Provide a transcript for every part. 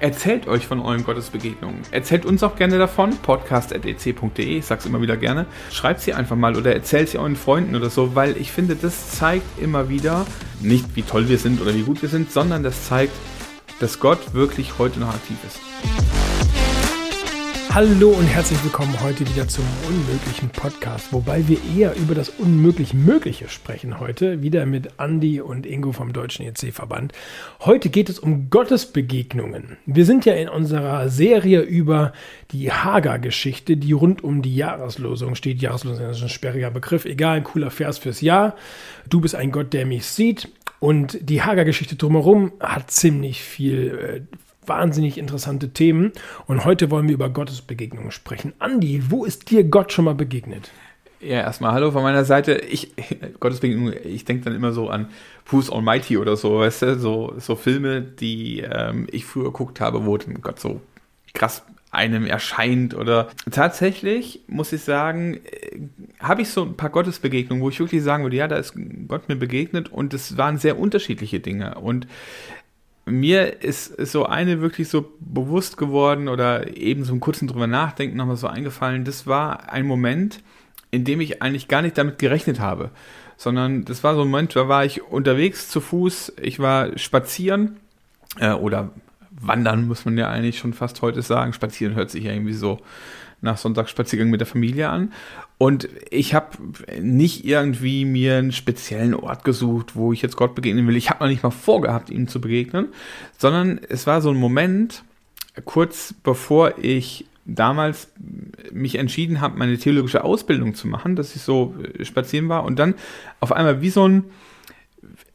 Erzählt euch von euren Gottesbegegnungen. Erzählt uns auch gerne davon. podcast.ec.de, ich sag's immer wieder gerne. Schreibt sie einfach mal oder erzählt sie euren Freunden oder so, weil ich finde, das zeigt immer wieder, nicht wie toll wir sind oder wie gut wir sind, sondern das zeigt, dass Gott wirklich heute noch aktiv ist. Hallo und herzlich willkommen heute wieder zum Unmöglichen Podcast, wobei wir eher über das Unmöglich Mögliche sprechen heute, wieder mit Andy und Ingo vom Deutschen EC-Verband. Heute geht es um Gottesbegegnungen. Wir sind ja in unserer Serie über die Hager-Geschichte, die rund um die Jahreslosung steht. Jahreslosung ist ein sperriger Begriff, egal, ein cooler Vers fürs Jahr. Du bist ein Gott, der mich sieht. Und die Hager-Geschichte drumherum hat ziemlich viel äh, wahnsinnig interessante Themen. Und heute wollen wir über Gottesbegegnungen sprechen. Andi, wo ist dir Gott schon mal begegnet? Ja, erstmal hallo von meiner Seite. Ich, Gottesbegegnung, ich denke dann immer so an Who's Almighty oder so, weißt du, so, so Filme, die ähm, ich früher geguckt habe, wo Gott so krass einem erscheint oder tatsächlich muss ich sagen, äh, habe ich so ein paar Gottesbegegnungen, wo ich wirklich sagen würde, ja, da ist Gott mir begegnet und es waren sehr unterschiedliche Dinge und mir ist, so eine wirklich so bewusst geworden oder eben so einen kurzen drüber nachdenken nochmal so eingefallen. Das war ein Moment, in dem ich eigentlich gar nicht damit gerechnet habe, sondern das war so ein Moment, da war ich unterwegs zu Fuß, ich war spazieren äh, oder wandern, muss man ja eigentlich schon fast heute sagen. Spazieren hört sich ja irgendwie so nach Sonntagsspaziergang mit der Familie an. Und ich habe nicht irgendwie mir einen speziellen Ort gesucht, wo ich jetzt Gott begegnen will. Ich habe noch nicht mal vorgehabt, ihm zu begegnen, sondern es war so ein Moment, kurz bevor ich damals mich entschieden habe, meine theologische Ausbildung zu machen, dass ich so äh, spazieren war und dann auf einmal wie so ein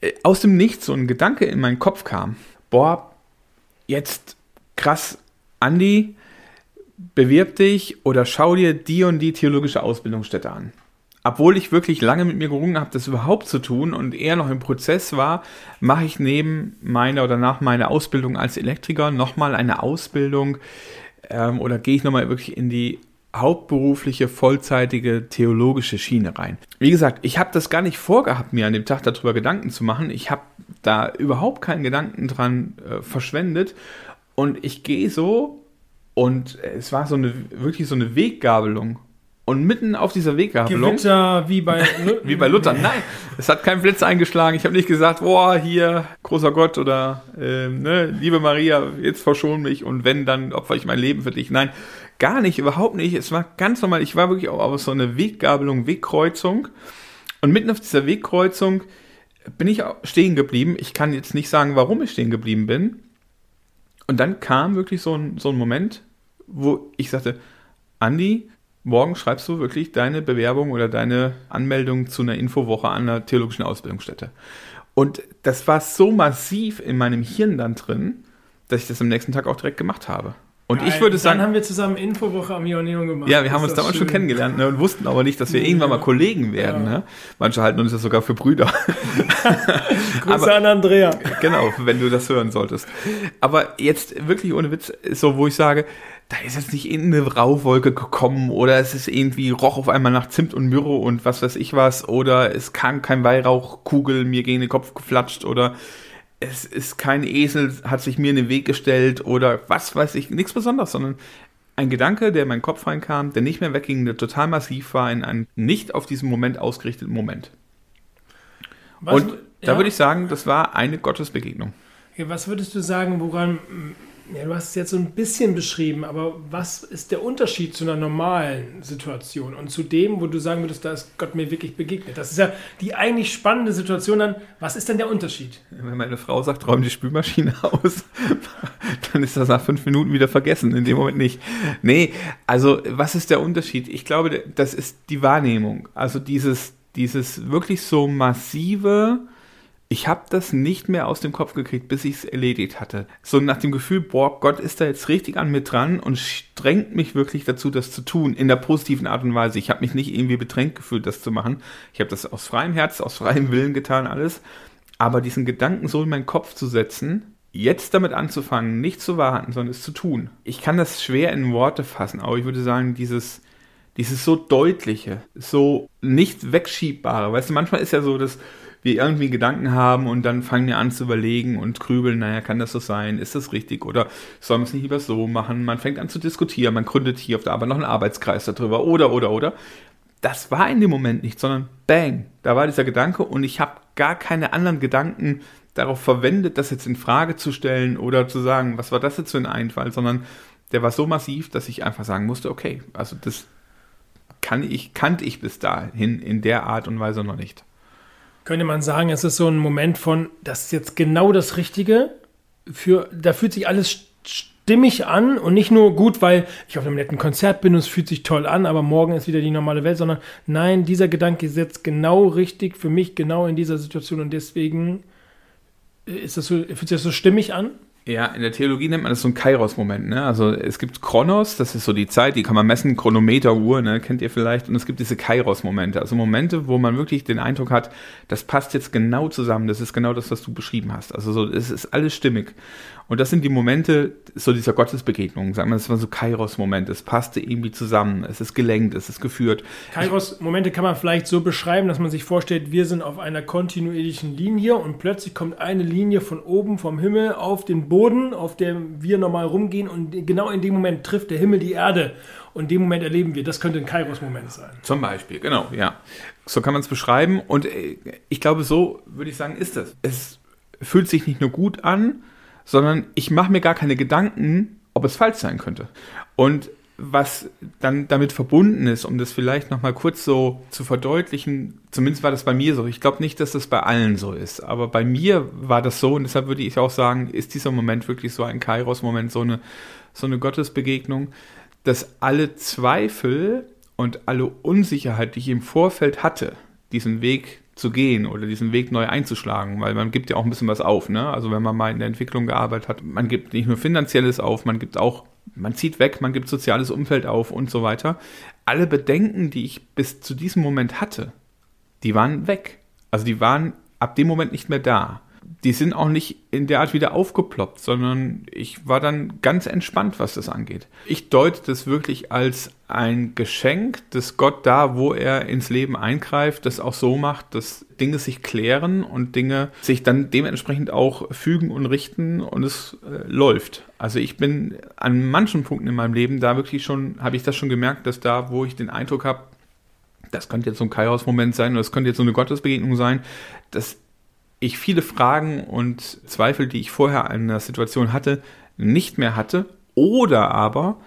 äh, aus dem Nichts so ein Gedanke in meinen Kopf kam. Boah, jetzt krass, Andi, bewirb dich oder schau dir die und die theologische Ausbildungsstätte an. Obwohl ich wirklich lange mit mir gerungen habe, das überhaupt zu tun und eher noch im Prozess war, mache ich neben meiner oder nach meiner Ausbildung als Elektriker nochmal eine Ausbildung ähm, oder gehe ich nochmal wirklich in die hauptberufliche, vollzeitige theologische Schiene rein. Wie gesagt, ich habe das gar nicht vorgehabt, mir an dem Tag darüber Gedanken zu machen. Ich habe da überhaupt keinen Gedanken dran äh, verschwendet und ich gehe so und es war so eine, wirklich so eine Weggabelung. Und mitten auf dieser Weggabelung. Gewitter wie bei, wie bei Luther. Nein, es hat kein Blitz eingeschlagen. Ich habe nicht gesagt, boah, hier, großer Gott oder äh, ne, liebe Maria, jetzt verschon mich und wenn, dann opfer ich mein Leben für dich. Nein, gar nicht, überhaupt nicht. Es war ganz normal. Ich war wirklich auch auf so eine Weggabelung, Wegkreuzung. Und mitten auf dieser Wegkreuzung bin ich stehen geblieben. Ich kann jetzt nicht sagen, warum ich stehen geblieben bin. Und dann kam wirklich so ein, so ein Moment, wo ich sagte, Andi, morgen schreibst du wirklich deine Bewerbung oder deine Anmeldung zu einer Infowoche an einer theologischen Ausbildungsstätte. Und das war so massiv in meinem Hirn dann drin, dass ich das am nächsten Tag auch direkt gemacht habe. Und Geil. ich würde sagen. Dann haben wir zusammen Infowoche am Ioneum gemacht. Ja, wir haben uns damals schön. schon kennengelernt ne, und wussten aber nicht, dass wir ja. irgendwann mal Kollegen werden. Ja. Ne? Manche halten uns das sogar für Brüder. Grüße aber, an Andrea. Genau, wenn du das hören solltest. Aber jetzt wirklich ohne Witz, so wo ich sage, da ist jetzt nicht in eine Rauchwolke gekommen oder es ist irgendwie roch auf einmal nach Zimt und Myrrhe und was weiß ich was oder es kam kein Weihrauchkugel mir gegen den Kopf geflatscht oder es ist kein Esel, hat sich mir in den Weg gestellt oder was weiß ich, nichts Besonderes, sondern ein Gedanke, der in meinen Kopf reinkam, der nicht mehr wegging, der total massiv war, in einem nicht auf diesen Moment ausgerichteten Moment. Was, Und da ja. würde ich sagen, das war eine Gottesbegegnung. was würdest du sagen, woran ja, du hast es jetzt so ein bisschen beschrieben, aber was ist der Unterschied zu einer normalen Situation und zu dem, wo du sagen würdest, da ist Gott mir wirklich begegnet? Das ist ja die eigentlich spannende Situation dann. Was ist denn der Unterschied? Wenn meine Frau sagt, räum die Spülmaschine aus, dann ist das nach fünf Minuten wieder vergessen, in dem Moment nicht. Nee, also was ist der Unterschied? Ich glaube, das ist die Wahrnehmung. Also dieses, dieses wirklich so massive, ich habe das nicht mehr aus dem Kopf gekriegt, bis ich es erledigt hatte. So nach dem Gefühl, boah, Gott ist da jetzt richtig an mir dran und strengt mich wirklich dazu, das zu tun, in der positiven Art und Weise. Ich habe mich nicht irgendwie bedrängt gefühlt, das zu machen. Ich habe das aus freiem Herz, aus freiem Willen getan, alles. Aber diesen Gedanken so in meinen Kopf zu setzen, jetzt damit anzufangen, nicht zu warten, sondern es zu tun. Ich kann das schwer in Worte fassen, aber ich würde sagen, dieses, dieses so deutliche, so nicht wegschiebbare. Weißt du, manchmal ist ja so, dass wir irgendwie Gedanken haben und dann fangen wir an zu überlegen und grübeln, naja, kann das so sein? Ist das richtig? Oder sollen wir es nicht lieber so machen? Man fängt an zu diskutieren, man gründet hier auf der Arbeit noch einen Arbeitskreis darüber oder, oder, oder. Das war in dem Moment nicht, sondern bang, da war dieser Gedanke und ich habe gar keine anderen Gedanken darauf verwendet, das jetzt in Frage zu stellen oder zu sagen, was war das jetzt für ein Einfall, sondern der war so massiv, dass ich einfach sagen musste, okay, also das kann ich, kannte ich bis dahin in der Art und Weise noch nicht. Könnte man sagen, es ist so ein Moment von, das ist jetzt genau das Richtige. Für, da fühlt sich alles stimmig an und nicht nur gut, weil ich auf einem netten Konzert bin und es fühlt sich toll an, aber morgen ist wieder die normale Welt, sondern nein, dieser Gedanke ist jetzt genau richtig für mich, genau in dieser Situation und deswegen ist das so, fühlt sich das so stimmig an? Ja, in der Theologie nennt man das so ein Kairos-Moment. Ne? Also es gibt Chronos, das ist so die Zeit, die kann man messen, Chronometer, Uhr, ne? kennt ihr vielleicht. Und es gibt diese Kairos-Momente, also Momente, wo man wirklich den Eindruck hat, das passt jetzt genau zusammen, das ist genau das, was du beschrieben hast. Also so, es ist alles stimmig. Und das sind die Momente, so dieser Gottesbegegnung, sagen wir, das war so Kairos-Momente, es passte irgendwie zusammen, es ist gelenkt, es ist geführt. Kairos-Momente kann man vielleicht so beschreiben, dass man sich vorstellt, wir sind auf einer kontinuierlichen Linie und plötzlich kommt eine Linie von oben vom Himmel auf den Boden, auf dem wir normal rumgehen und genau in dem Moment trifft der Himmel die Erde und in dem Moment erleben wir, das könnte ein Kairos-Moment sein. Zum Beispiel, genau, ja. So kann man es beschreiben und äh, ich glaube, so würde ich sagen, ist das. Es fühlt sich nicht nur gut an, sondern ich mache mir gar keine Gedanken, ob es falsch sein könnte. Und was dann damit verbunden ist, um das vielleicht nochmal kurz so zu verdeutlichen, zumindest war das bei mir so. Ich glaube nicht, dass das bei allen so ist, aber bei mir war das so und deshalb würde ich auch sagen, ist dieser Moment wirklich so ein Kairos-Moment, so eine, so eine Gottesbegegnung, dass alle Zweifel und alle Unsicherheit, die ich im Vorfeld hatte, diesen Weg zu gehen oder diesen Weg neu einzuschlagen, weil man gibt ja auch ein bisschen was auf, ne? Also wenn man mal in der Entwicklung gearbeitet hat, man gibt nicht nur finanzielles auf, man gibt auch, man zieht weg, man gibt soziales Umfeld auf und so weiter. Alle Bedenken, die ich bis zu diesem Moment hatte, die waren weg. Also die waren ab dem Moment nicht mehr da die sind auch nicht in der Art wieder aufgeploppt, sondern ich war dann ganz entspannt, was das angeht. Ich deute das wirklich als ein Geschenk, dass Gott da, wo er ins Leben eingreift, das auch so macht, dass Dinge sich klären und Dinge sich dann dementsprechend auch fügen und richten und es äh, läuft. Also ich bin an manchen Punkten in meinem Leben da wirklich schon, habe ich das schon gemerkt, dass da, wo ich den Eindruck habe, das könnte jetzt so ein Kairos-Moment sein oder das könnte jetzt so eine Gottesbegegnung sein, dass ich viele Fragen und Zweifel, die ich vorher an der Situation hatte, nicht mehr hatte oder aber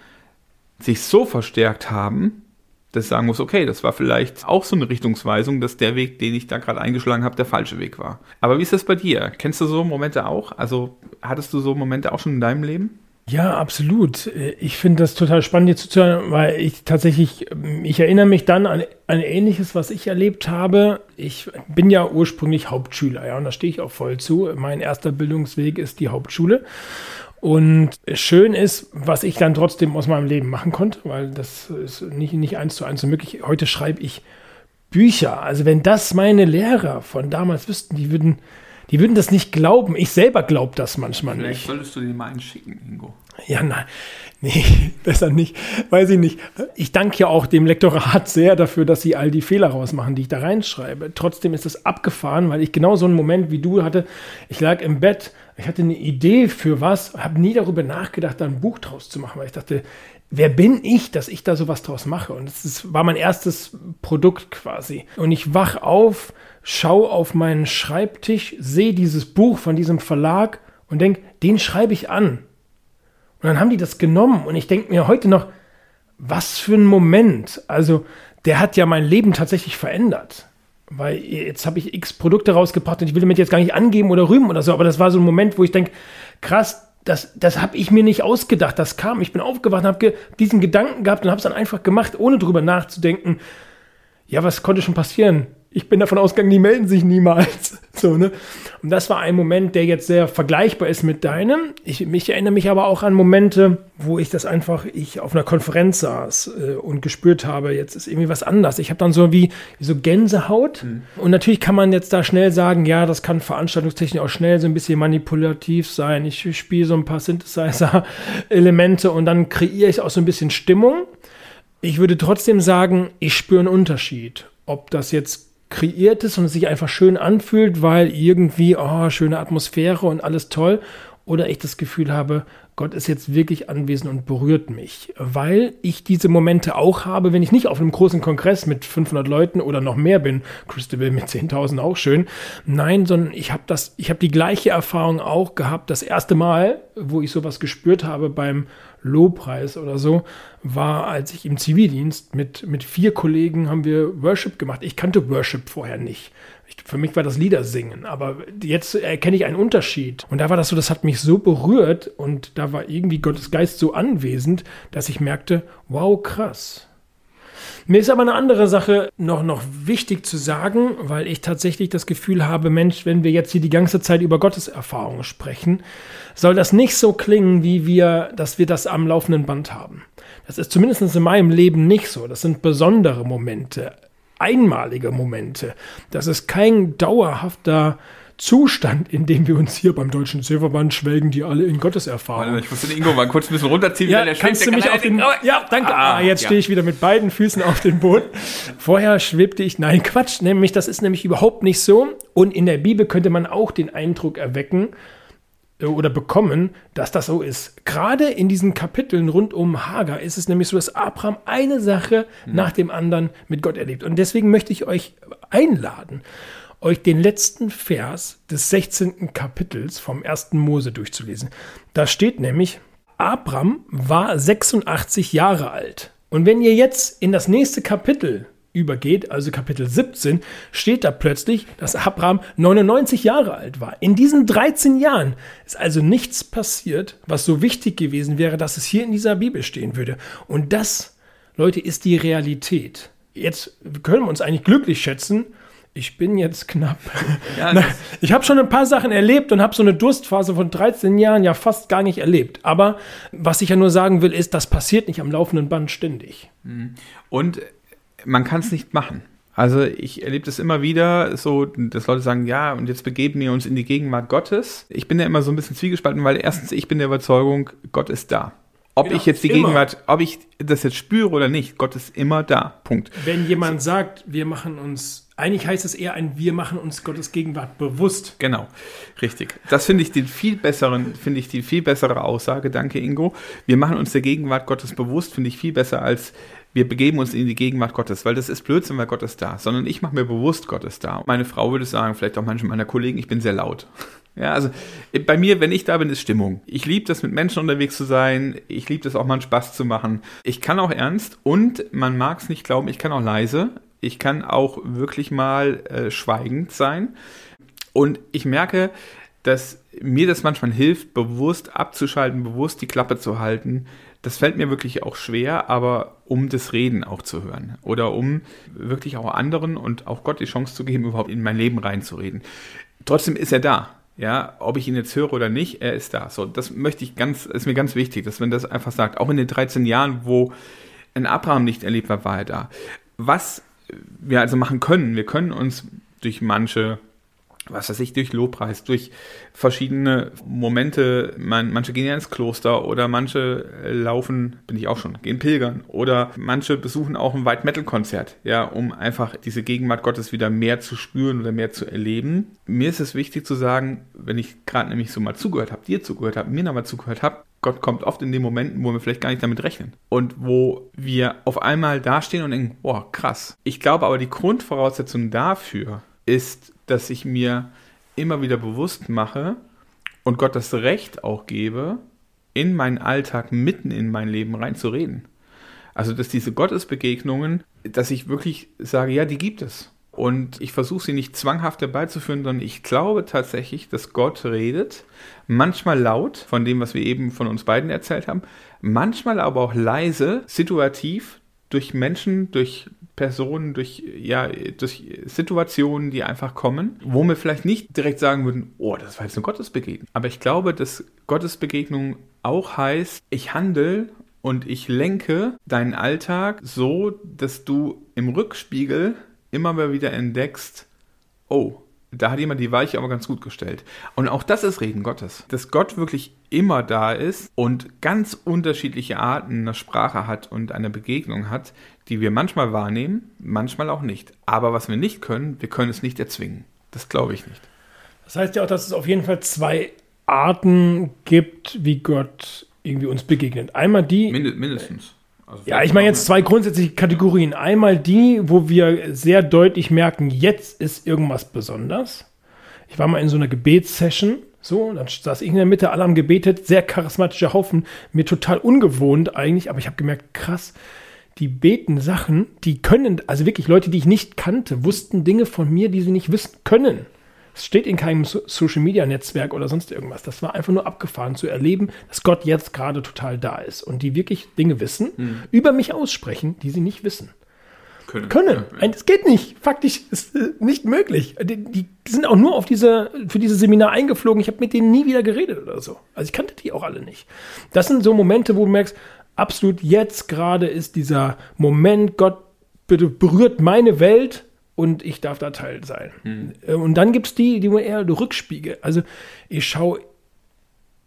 sich so verstärkt haben, dass ich sagen muss, okay, das war vielleicht auch so eine Richtungsweisung, dass der Weg, den ich da gerade eingeschlagen habe, der falsche Weg war. Aber wie ist das bei dir? Kennst du so Momente auch? Also hattest du so Momente auch schon in deinem Leben? Ja, absolut. Ich finde das total spannend, dir zuzuhören, weil ich tatsächlich, ich erinnere mich dann an ein ähnliches, was ich erlebt habe. Ich bin ja ursprünglich Hauptschüler, ja, und da stehe ich auch voll zu. Mein erster Bildungsweg ist die Hauptschule. Und schön ist, was ich dann trotzdem aus meinem Leben machen konnte, weil das ist nicht, nicht eins zu eins so möglich. Heute schreibe ich Bücher. Also wenn das meine Lehrer von damals wüssten, die würden, die würden das nicht glauben. Ich selber glaube das manchmal Vielleicht nicht. solltest du dir mal einen schicken, Ingo. Ja, nein. Nee, besser nicht. Weiß ich nicht. Ich danke ja auch dem Lektorat sehr dafür, dass sie all die Fehler rausmachen, die ich da reinschreibe. Trotzdem ist es abgefahren, weil ich genau so einen Moment wie du hatte. Ich lag im Bett, ich hatte eine Idee für was, habe nie darüber nachgedacht, da ein Buch draus zu machen, weil ich dachte, wer bin ich, dass ich da sowas draus mache? Und das war mein erstes Produkt quasi. Und ich wach auf, schau auf meinen Schreibtisch, sehe dieses Buch von diesem Verlag und denke, den schreibe ich an. Und dann haben die das genommen und ich denke mir heute noch, was für ein Moment. Also, der hat ja mein Leben tatsächlich verändert. Weil jetzt habe ich x Produkte rausgebracht und ich will damit jetzt gar nicht angeben oder rühmen oder so, aber das war so ein Moment, wo ich denke, krass, das, das habe ich mir nicht ausgedacht. Das kam, ich bin aufgewacht habe ge diesen Gedanken gehabt und habe es dann einfach gemacht, ohne drüber nachzudenken. Ja, was konnte schon passieren? Ich bin davon ausgegangen, die melden sich niemals. So, ne? Und das war ein Moment, der jetzt sehr vergleichbar ist mit deinem. Ich, mich erinnere mich aber auch an Momente, wo ich das einfach, ich auf einer Konferenz saß äh, und gespürt habe, jetzt ist irgendwie was anders. Ich habe dann so wie, wie so Gänsehaut. Mhm. Und natürlich kann man jetzt da schnell sagen, ja, das kann veranstaltungstechnisch auch schnell so ein bisschen manipulativ sein. Ich spiele so ein paar Synthesizer-Elemente und dann kreiere ich auch so ein bisschen Stimmung. Ich würde trotzdem sagen, ich spüre einen Unterschied. Ob das jetzt kreiert ist und es sich einfach schön anfühlt, weil irgendwie, oh, schöne Atmosphäre und alles toll. Oder ich das Gefühl habe, Gott ist jetzt wirklich anwesend und berührt mich, weil ich diese Momente auch habe, wenn ich nicht auf einem großen Kongress mit 500 Leuten oder noch mehr bin, Christabel mit 10.000 auch schön, nein, sondern ich habe das, ich habe die gleiche Erfahrung auch gehabt, das erste Mal, wo ich sowas gespürt habe beim Lobpreis oder so, war, als ich im Zivildienst mit, mit vier Kollegen haben wir Worship gemacht. Ich kannte Worship vorher nicht. Ich, für mich war das Liedersingen, aber jetzt erkenne ich einen Unterschied. Und da war das so, das hat mich so berührt und da war irgendwie Gottes Geist so anwesend, dass ich merkte, wow, krass. Mir ist aber eine andere Sache noch, noch wichtig zu sagen, weil ich tatsächlich das Gefühl habe, Mensch, wenn wir jetzt hier die ganze Zeit über Gottes Erfahrungen sprechen, soll das nicht so klingen, wie wir, dass wir das am laufenden Band haben. Das ist zumindest in meinem Leben nicht so. Das sind besondere Momente, einmalige Momente. Das ist kein dauerhafter Zustand, in dem wir uns hier beim Deutschen Silberband schwelgen, die alle in Gottes erfahren. Ich muss den Ingo mal kurz ein bisschen runterziehen. Ja, kannst du mich auf den, ja, danke. Ah, ah jetzt ja. stehe ich wieder mit beiden Füßen auf dem Boot. Vorher schwebte ich, nein, Quatsch, nämlich, das ist nämlich überhaupt nicht so. Und in der Bibel könnte man auch den Eindruck erwecken, oder bekommen, dass das so ist. Gerade in diesen Kapiteln rund um Hagar ist es nämlich so, dass Abraham eine Sache mhm. nach dem anderen mit Gott erlebt. Und deswegen möchte ich euch einladen, euch den letzten Vers des 16. Kapitels vom 1. Mose durchzulesen. Da steht nämlich, Abraham war 86 Jahre alt. Und wenn ihr jetzt in das nächste Kapitel übergeht, also Kapitel 17, steht da plötzlich, dass Abraham 99 Jahre alt war. In diesen 13 Jahren ist also nichts passiert, was so wichtig gewesen wäre, dass es hier in dieser Bibel stehen würde. Und das, Leute, ist die Realität. Jetzt können wir uns eigentlich glücklich schätzen, ich bin jetzt knapp. Ja, Na, ich habe schon ein paar Sachen erlebt und habe so eine Durstphase von 13 Jahren ja fast gar nicht erlebt. Aber was ich ja nur sagen will, ist, das passiert nicht am laufenden Band ständig. Mhm. Und man kann es nicht machen. Also ich erlebe das immer wieder so, dass Leute sagen, ja, und jetzt begeben wir uns in die Gegenwart Gottes. Ich bin ja immer so ein bisschen zwiegespalten, weil erstens, ich bin der Überzeugung, Gott ist da. Ob genau, ich jetzt die immer. Gegenwart, ob ich das jetzt spüre oder nicht, Gott ist immer da. Punkt. Wenn jemand so. sagt, wir machen uns eigentlich heißt es eher ein Wir machen uns Gottes Gegenwart bewusst. Genau, richtig. Das finde ich den viel besseren, finde ich die viel bessere Aussage. Danke, Ingo. Wir machen uns der Gegenwart Gottes bewusst, finde ich viel besser als wir begeben uns in die Gegenwart Gottes, weil das ist Blödsinn, weil Gott ist da, sondern ich mache mir bewusst, Gott ist da. Meine Frau würde sagen, vielleicht auch manche meiner Kollegen, ich bin sehr laut. Ja, also bei mir, wenn ich da bin, ist Stimmung. Ich liebe das, mit Menschen unterwegs zu sein. Ich liebe das auch mal einen Spaß zu machen. Ich kann auch ernst und man mag es nicht glauben, ich kann auch leise. Ich kann auch wirklich mal äh, schweigend sein. Und ich merke, dass mir das manchmal hilft, bewusst abzuschalten, bewusst die Klappe zu halten. Das fällt mir wirklich auch schwer, aber um das Reden auch zu hören oder um wirklich auch anderen und auch Gott die Chance zu geben, überhaupt in mein Leben reinzureden. Trotzdem ist er da. Ja, ob ich ihn jetzt höre oder nicht, er ist da. So, das möchte ich ganz, ist mir ganz wichtig, dass man das einfach sagt. Auch in den 13 Jahren, wo ein Abraham nicht erlebt war, war er da. Was wir also machen können, wir können uns durch manche was weiß ich, durch Lobpreis, durch verschiedene Momente, man, manche gehen ja ins Kloster oder manche laufen, bin ich auch schon, gehen pilgern oder manche besuchen auch ein White Metal Konzert, ja, um einfach diese Gegenwart Gottes wieder mehr zu spüren oder mehr zu erleben. Mir ist es wichtig zu sagen, wenn ich gerade nämlich so mal zugehört habe, dir zugehört habe, mir nochmal zugehört habe, Gott kommt oft in den Momenten, wo wir vielleicht gar nicht damit rechnen. Und wo wir auf einmal dastehen und denken, boah, krass. Ich glaube aber, die Grundvoraussetzung dafür ist, dass ich mir immer wieder bewusst mache und Gott das Recht auch gebe, in meinen Alltag mitten in mein Leben reinzureden. Also, dass diese Gottesbegegnungen, dass ich wirklich sage, ja, die gibt es. Und ich versuche sie nicht zwanghaft herbeizuführen, sondern ich glaube tatsächlich, dass Gott redet. Manchmal laut, von dem, was wir eben von uns beiden erzählt haben. Manchmal aber auch leise, situativ, durch Menschen, durch Personen, durch, ja, durch Situationen, die einfach kommen, wo wir vielleicht nicht direkt sagen würden, oh, das war jetzt eine Gottesbegegnung. Aber ich glaube, dass Gottesbegegnung auch heißt, ich handle und ich lenke deinen Alltag so, dass du im Rückspiegel immer mal wieder entdeckst, oh, da hat jemand die Weiche aber ganz gut gestellt. Und auch das ist Reden Gottes. Dass Gott wirklich immer da ist und ganz unterschiedliche Arten einer Sprache hat und eine Begegnung hat, die wir manchmal wahrnehmen, manchmal auch nicht. Aber was wir nicht können, wir können es nicht erzwingen. Das glaube ich nicht. Das heißt ja auch, dass es auf jeden Fall zwei Arten gibt, wie Gott irgendwie uns begegnet. Einmal die. mindestens. Also ja, ich meine jetzt zwei grundsätzliche Kategorien. Einmal die, wo wir sehr deutlich merken, jetzt ist irgendwas besonders. Ich war mal in so einer Gebetssession, so, dann saß ich in der Mitte, alle haben gebetet, sehr charismatischer Haufen, mir total ungewohnt eigentlich, aber ich habe gemerkt, krass, die beten Sachen, die können, also wirklich Leute, die ich nicht kannte, wussten Dinge von mir, die sie nicht wissen können. Es steht in keinem Social Media Netzwerk oder sonst irgendwas. Das war einfach nur abgefahren zu erleben, dass Gott jetzt gerade total da ist und die wirklich Dinge wissen, hm. über mich aussprechen, die sie nicht wissen. Können. Können. Es geht nicht. Faktisch ist äh, nicht möglich. Die, die, sind auch nur auf diese, für dieses Seminar eingeflogen. Ich habe mit denen nie wieder geredet oder so. Also ich kannte die auch alle nicht. Das sind so Momente, wo du merkst, absolut jetzt gerade ist dieser Moment, Gott bitte berührt meine Welt und ich darf da Teil sein. Hm. Und dann gibt es die, die mir eher Rückspiegel. Also ich schaue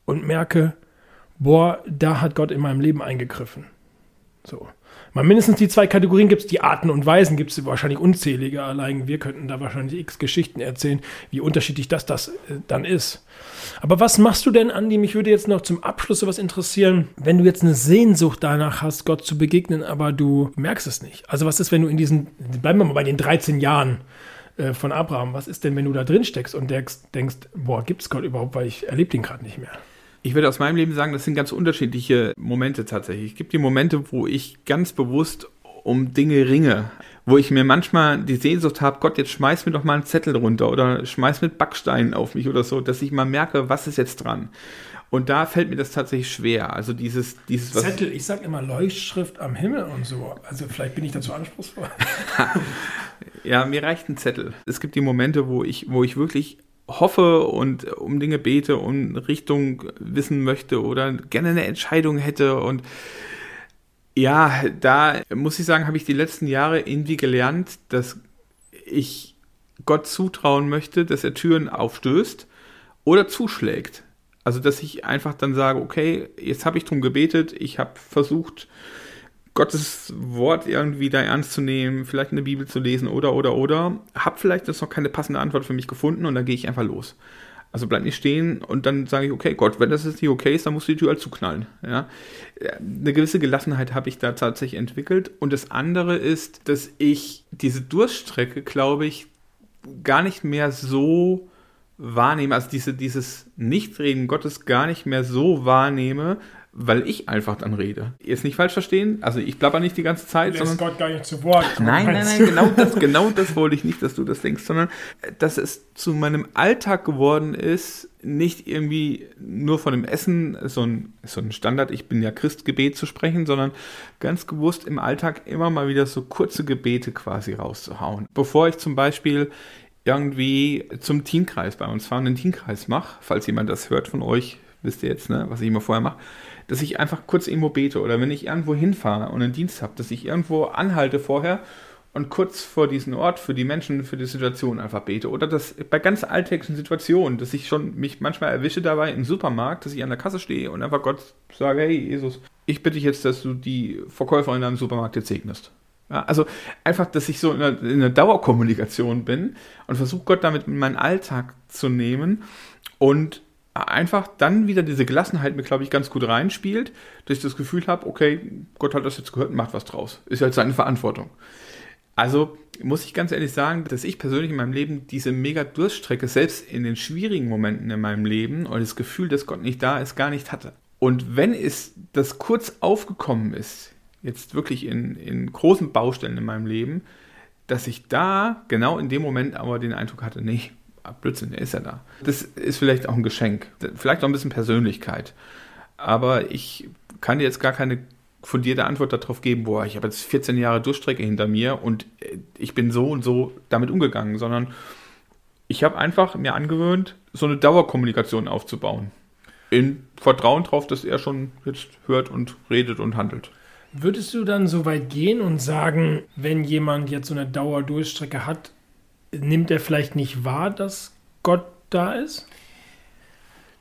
und merke, boah, da hat Gott in meinem Leben eingegriffen. So. Mal mindestens die zwei Kategorien gibt es, die Arten und Weisen gibt es wahrscheinlich unzählige. Allein wir könnten da wahrscheinlich x Geschichten erzählen, wie unterschiedlich das, das äh, dann ist. Aber was machst du denn, Andi? Mich würde jetzt noch zum Abschluss sowas interessieren, wenn du jetzt eine Sehnsucht danach hast, Gott zu begegnen, aber du merkst es nicht. Also was ist, wenn du in diesen, bleiben wir mal bei den 13 Jahren äh, von Abraham, was ist denn, wenn du da drin steckst und denkst, denkst boah, gibt es Gott überhaupt, weil ich erlebe den gerade nicht mehr? Ich würde aus meinem Leben sagen, das sind ganz unterschiedliche Momente tatsächlich. Es gibt die Momente, wo ich ganz bewusst um Dinge ringe, wo ich mir manchmal die Sehnsucht habe, Gott, jetzt schmeiß mir doch mal einen Zettel runter oder schmeiß mit Backsteinen auf mich oder so, dass ich mal merke, was ist jetzt dran. Und da fällt mir das tatsächlich schwer. Also dieses, dieses Zettel, ich sag immer Leuchtschrift am Himmel und so. Also vielleicht bin ich dazu anspruchsvoll. ja, mir reicht ein Zettel. Es gibt die Momente, wo ich, wo ich wirklich hoffe und um Dinge bete und Richtung wissen möchte oder gerne eine Entscheidung hätte. Und ja, da muss ich sagen, habe ich die letzten Jahre irgendwie gelernt, dass ich Gott zutrauen möchte, dass er Türen aufstößt oder zuschlägt. Also, dass ich einfach dann sage, okay, jetzt habe ich drum gebetet, ich habe versucht, Gottes Wort irgendwie da ernst zu nehmen, vielleicht eine Bibel zu lesen oder, oder, oder, habe vielleicht jetzt noch keine passende Antwort für mich gefunden und dann gehe ich einfach los. Also bleib nicht stehen und dann sage ich, okay, Gott, wenn das jetzt nicht okay ist, dann musst du die Tür halt zuknallen. Ja? Eine gewisse Gelassenheit habe ich da tatsächlich entwickelt. Und das andere ist, dass ich diese Durststrecke, glaube ich, gar nicht mehr so wahrnehme, also diese, dieses Nichtreden Gottes gar nicht mehr so wahrnehme, weil ich einfach dann rede. Jetzt nicht falsch verstehen, also ich blabber nicht die ganze Zeit, sondern Gott gar nicht zu Wort. Nein, nein, nein, genau das, genau das wollte ich nicht, dass du das denkst, sondern dass es zu meinem Alltag geworden ist, nicht irgendwie nur von dem Essen so ein, so ein Standard, ich bin ja Christgebet zu sprechen, sondern ganz gewusst im Alltag immer mal wieder so kurze Gebete quasi rauszuhauen. Bevor ich zum Beispiel irgendwie zum Teamkreis bei uns fahren, einen Teamkreis mache, falls jemand das hört von euch, wisst ihr jetzt, ne, was ich immer vorher mache, dass ich einfach kurz irgendwo bete oder wenn ich irgendwo hinfahre und einen Dienst habe, dass ich irgendwo anhalte vorher und kurz vor diesen Ort für die Menschen, für die Situation einfach bete. Oder dass bei ganz alltäglichen Situationen, dass ich schon mich manchmal erwische dabei im Supermarkt, dass ich an der Kasse stehe und einfach Gott sage, hey Jesus, ich bitte dich jetzt, dass du die Verkäuferin in deinem Supermarkt jetzt segnest. Ja, also einfach, dass ich so in einer, in einer Dauerkommunikation bin und versuche Gott damit in meinen Alltag zu nehmen und einfach dann wieder diese Gelassenheit mir, glaube ich, ganz gut reinspielt, dass ich das Gefühl habe, okay, Gott hat das jetzt gehört und macht was draus. Ist halt seine Verantwortung. Also muss ich ganz ehrlich sagen, dass ich persönlich in meinem Leben diese mega Durststrecke, selbst in den schwierigen Momenten in meinem Leben und das Gefühl, dass Gott nicht da ist, gar nicht hatte. Und wenn es das kurz aufgekommen ist, jetzt wirklich in, in großen Baustellen in meinem Leben, dass ich da genau in dem Moment aber den Eindruck hatte, nee, Blödsinn, er ist ja da. Das ist vielleicht auch ein Geschenk. Vielleicht auch ein bisschen Persönlichkeit. Aber ich kann dir jetzt gar keine fundierte Antwort darauf geben, boah, ich habe jetzt 14 Jahre Durchstrecke hinter mir und äh, ich bin so und so damit umgegangen, sondern ich habe einfach mir angewöhnt, so eine Dauerkommunikation aufzubauen. In Vertrauen darauf, dass er schon jetzt hört und redet und handelt. Würdest du dann so weit gehen und sagen, wenn jemand jetzt so eine Dauerdurchstrecke hat, nimmt er vielleicht nicht wahr, dass Gott da ist?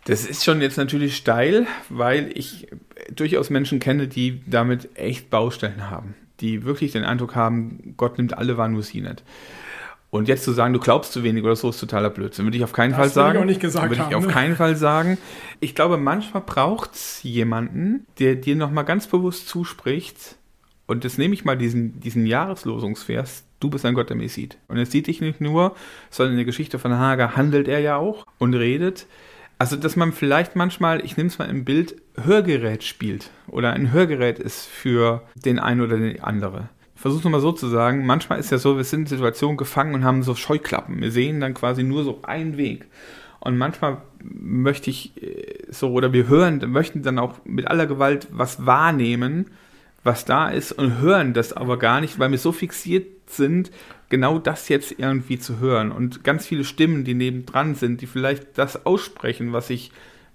Das ist schon jetzt natürlich steil, weil ich durchaus Menschen kenne, die damit echt Baustellen haben. Die wirklich den Eindruck haben, Gott nimmt alle wahr, nur sie nicht. Und jetzt zu sagen, du glaubst zu wenig oder so, ist totaler Blödsinn. Würde ich auf keinen das Fall sagen. Ich auch nicht gesagt würde ich auf ne? keinen Fall sagen. Ich glaube, manchmal braucht es jemanden, der dir nochmal ganz bewusst zuspricht. Und das nehme ich mal diesen, diesen Jahreslosungsvers. Du bist ein Gott, der mich sieht. Und er sieht dich nicht nur, sondern in der Geschichte von Hager handelt er ja auch und redet. Also, dass man vielleicht manchmal, ich nehme es mal im Bild, Hörgerät spielt. Oder ein Hörgerät ist für den einen oder den anderen versuche es mal so zu sagen, manchmal ist ja so, wir sind in Situationen gefangen und haben so Scheuklappen. Wir sehen dann quasi nur so einen Weg. Und manchmal möchte ich äh, so, oder wir hören, möchten dann auch mit aller Gewalt was wahrnehmen, was da ist und hören das aber gar nicht, weil wir so fixiert sind, genau das jetzt irgendwie zu hören. Und ganz viele Stimmen, die nebendran sind, die vielleicht das aussprechen, was ich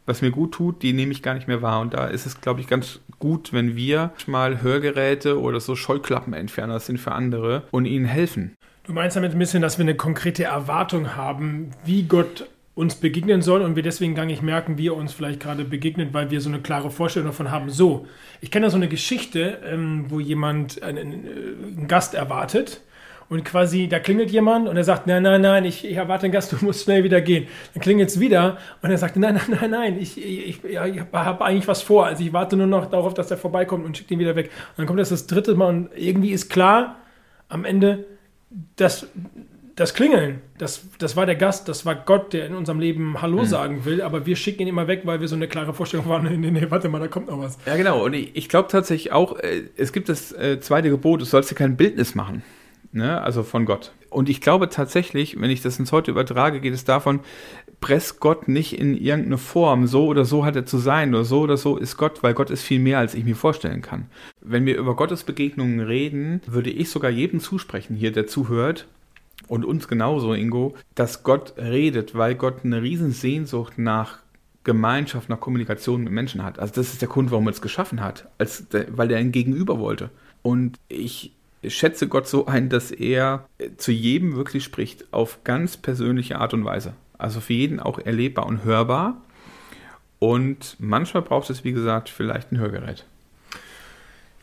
was mir gut tut, die nehme ich gar nicht mehr wahr. Und da ist es, glaube ich, ganz gut, wenn wir mal Hörgeräte oder so Scheuklappenentferner sind für andere und ihnen helfen. Du meinst damit ein bisschen, dass wir eine konkrete Erwartung haben, wie Gott uns begegnen soll und wir deswegen gar nicht merken, wie er uns vielleicht gerade begegnet, weil wir so eine klare Vorstellung davon haben. So, ich kenne da so eine Geschichte, ähm, wo jemand einen, einen Gast erwartet und quasi, da klingelt jemand und er sagt, nein, nein, nein, ich, ich erwarte einen Gast, du musst schnell wieder gehen. Dann klingelt es wieder und er sagt, nein, nein, nein, nein, ich, ich, ich, ich habe eigentlich was vor. Also ich warte nur noch darauf, dass er vorbeikommt und schickt ihn wieder weg. Und dann kommt das das dritte Mal und irgendwie ist klar, am Ende, dass das Klingeln, das, das war der Gast, das war Gott, der in unserem Leben Hallo mhm. sagen will, aber wir schicken ihn immer weg, weil wir so eine klare Vorstellung waren, nee, nee, warte mal, da kommt noch was. Ja, genau. Und ich, ich glaube tatsächlich auch, äh, es gibt das äh, zweite Gebot, du sollst dir kein Bildnis machen ne? also von Gott. Und ich glaube tatsächlich, wenn ich das ins heute übertrage, geht es davon, presst Gott nicht in irgendeine Form, so oder so hat er zu sein oder so oder so ist Gott, weil Gott ist viel mehr, als ich mir vorstellen kann. Wenn wir über Gottes Begegnungen reden, würde ich sogar jedem zusprechen hier, der zuhört, und uns genauso, Ingo, dass Gott redet, weil Gott eine riesen Sehnsucht nach Gemeinschaft, nach Kommunikation mit Menschen hat. Also das ist der Grund, warum er es geschaffen hat, als, weil er ein Gegenüber wollte. Und ich schätze Gott so ein, dass er zu jedem wirklich spricht, auf ganz persönliche Art und Weise. Also für jeden auch erlebbar und hörbar. Und manchmal braucht es, wie gesagt, vielleicht ein Hörgerät.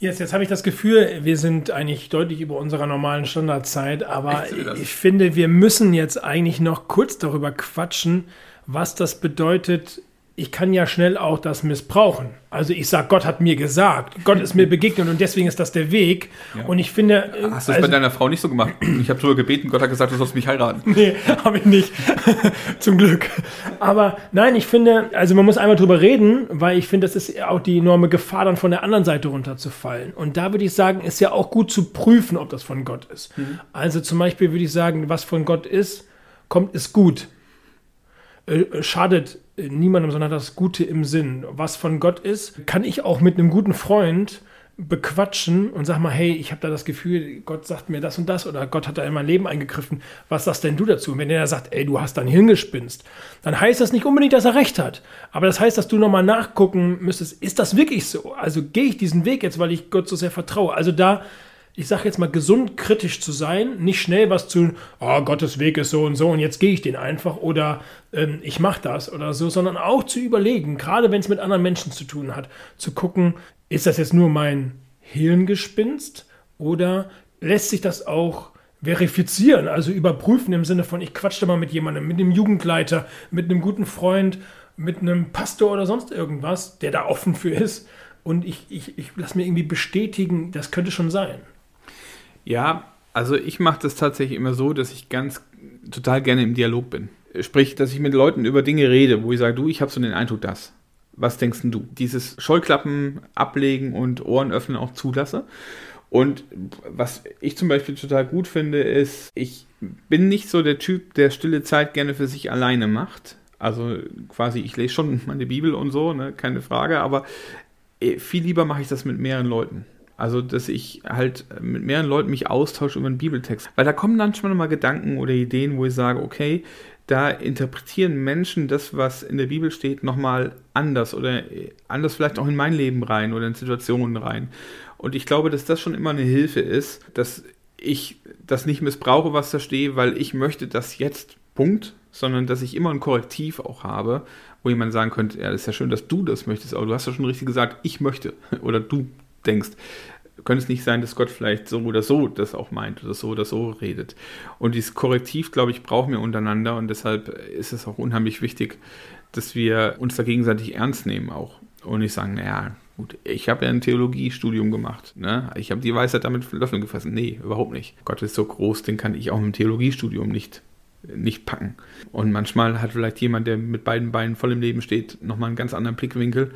Jetzt, jetzt habe ich das Gefühl, wir sind eigentlich deutlich über unserer normalen Standardzeit, aber ich finde, wir müssen jetzt eigentlich noch kurz darüber quatschen, was das bedeutet, ich kann ja schnell auch das missbrauchen. Also ich sage, Gott hat mir gesagt, Gott ist mir begegnet und deswegen ist das der Weg. Ja. Und ich finde. Hast du es also, bei deiner Frau nicht so gemacht? Ich habe darüber gebeten, Gott hat gesagt, du sollst mich heiraten. Nee, habe ich nicht. Zum Glück. Aber nein, ich finde, also man muss einmal drüber reden, weil ich finde, das ist auch die enorme Gefahr, dann von der anderen Seite runterzufallen. Und da würde ich sagen, ist ja auch gut zu prüfen, ob das von Gott ist. Mhm. Also zum Beispiel würde ich sagen, was von Gott ist, kommt, ist gut. Äh, schadet niemandem, sondern das Gute im Sinn. Was von Gott ist, kann ich auch mit einem guten Freund bequatschen und sag mal, hey, ich habe da das Gefühl, Gott sagt mir das und das oder Gott hat da in mein Leben eingegriffen. Was sagst denn du dazu? Und wenn der sagt, ey, du hast da ein Hirngespinst, dann heißt das nicht unbedingt, dass er recht hat. Aber das heißt, dass du nochmal nachgucken müsstest, ist das wirklich so? Also gehe ich diesen Weg jetzt, weil ich Gott so sehr vertraue? Also da ich sage jetzt mal, gesund kritisch zu sein, nicht schnell was zu, oh, Gottes Weg ist so und so und jetzt gehe ich den einfach oder ähm, ich mache das oder so, sondern auch zu überlegen, gerade wenn es mit anderen Menschen zu tun hat, zu gucken, ist das jetzt nur mein Hirngespinst oder lässt sich das auch verifizieren, also überprüfen im Sinne von, ich quatsche mal mit jemandem, mit einem Jugendleiter, mit einem guten Freund, mit einem Pastor oder sonst irgendwas, der da offen für ist und ich, ich, ich lasse mir irgendwie bestätigen, das könnte schon sein. Ja, also ich mache das tatsächlich immer so, dass ich ganz total gerne im Dialog bin. Sprich, dass ich mit Leuten über Dinge rede, wo ich sage, du, ich habe so den Eindruck, das. Was denkst denn du? Dieses Scheuklappen ablegen und Ohren öffnen auch zulasse. Und was ich zum Beispiel total gut finde, ist, ich bin nicht so der Typ, der stille Zeit gerne für sich alleine macht. Also quasi, ich lese schon meine Bibel und so, ne, keine Frage, aber äh, viel lieber mache ich das mit mehreren Leuten. Also, dass ich halt mit mehreren Leuten mich austausche über einen Bibeltext. Weil da kommen manchmal nochmal Gedanken oder Ideen, wo ich sage, okay, da interpretieren Menschen das, was in der Bibel steht, nochmal anders oder anders vielleicht auch in mein Leben rein oder in Situationen rein. Und ich glaube, dass das schon immer eine Hilfe ist, dass ich das nicht missbrauche, was da steht, weil ich möchte das jetzt, Punkt, sondern dass ich immer ein Korrektiv auch habe, wo jemand sagen könnte, ja, das ist ja schön, dass du das möchtest, aber du hast ja schon richtig gesagt, ich möchte oder du denkst könnte es nicht sein, dass Gott vielleicht so oder so das auch meint oder so oder so redet. Und dieses Korrektiv, glaube ich, brauchen wir untereinander und deshalb ist es auch unheimlich wichtig, dass wir uns da gegenseitig ernst nehmen auch und nicht sagen, naja, gut, ich habe ja ein Theologiestudium gemacht, ne? ich habe die Weisheit damit Löffeln gefressen. Nee, überhaupt nicht. Gott ist so groß, den kann ich auch im Theologiestudium nicht nicht packen. Und manchmal hat vielleicht jemand, der mit beiden Beinen voll im Leben steht, nochmal einen ganz anderen Blickwinkel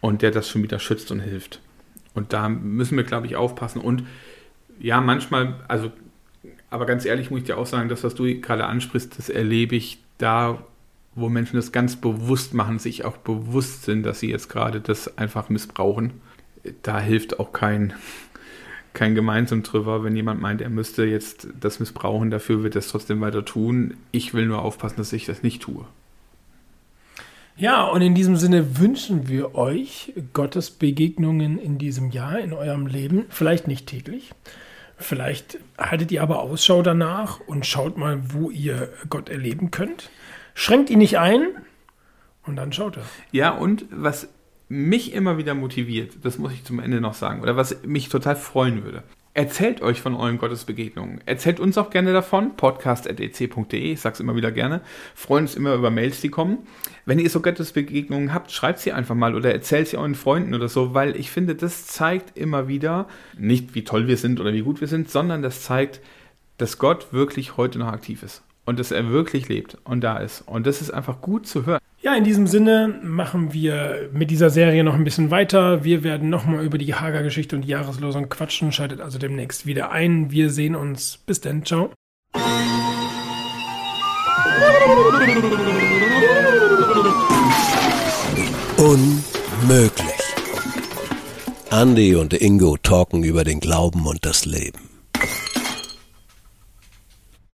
und der das schon wieder schützt und hilft. Und da müssen wir, glaube ich, aufpassen. Und ja, manchmal, also, aber ganz ehrlich muss ich dir auch sagen, das, was du gerade ansprichst, das erlebe ich da, wo Menschen das ganz bewusst machen, sich auch bewusst sind, dass sie jetzt gerade das einfach missbrauchen. Da hilft auch kein, kein gemeinsam drüber, wenn jemand meint, er müsste jetzt das missbrauchen, dafür wird er es trotzdem weiter tun. Ich will nur aufpassen, dass ich das nicht tue. Ja, und in diesem Sinne wünschen wir euch Gottes Begegnungen in diesem Jahr, in eurem Leben. Vielleicht nicht täglich. Vielleicht haltet ihr aber Ausschau danach und schaut mal, wo ihr Gott erleben könnt. Schränkt ihn nicht ein und dann schaut er. Ja, und was mich immer wieder motiviert, das muss ich zum Ende noch sagen, oder was mich total freuen würde. Erzählt euch von euren Gottesbegegnungen. Erzählt uns auch gerne davon. podcast.ec.de. Ich sag's immer wieder gerne. Freuen uns immer über Mails, die kommen. Wenn ihr so Gottesbegegnungen habt, schreibt sie einfach mal oder erzählt sie euren Freunden oder so, weil ich finde, das zeigt immer wieder, nicht wie toll wir sind oder wie gut wir sind, sondern das zeigt, dass Gott wirklich heute noch aktiv ist und dass er wirklich lebt und da ist. Und das ist einfach gut zu hören. Ja, in diesem Sinne machen wir mit dieser Serie noch ein bisschen weiter. Wir werden nochmal über die Hager-Geschichte und die Jahreslosung quatschen. Schaltet also demnächst wieder ein. Wir sehen uns. Bis dann. Ciao. Unmöglich. Andy und Ingo talken über den Glauben und das Leben.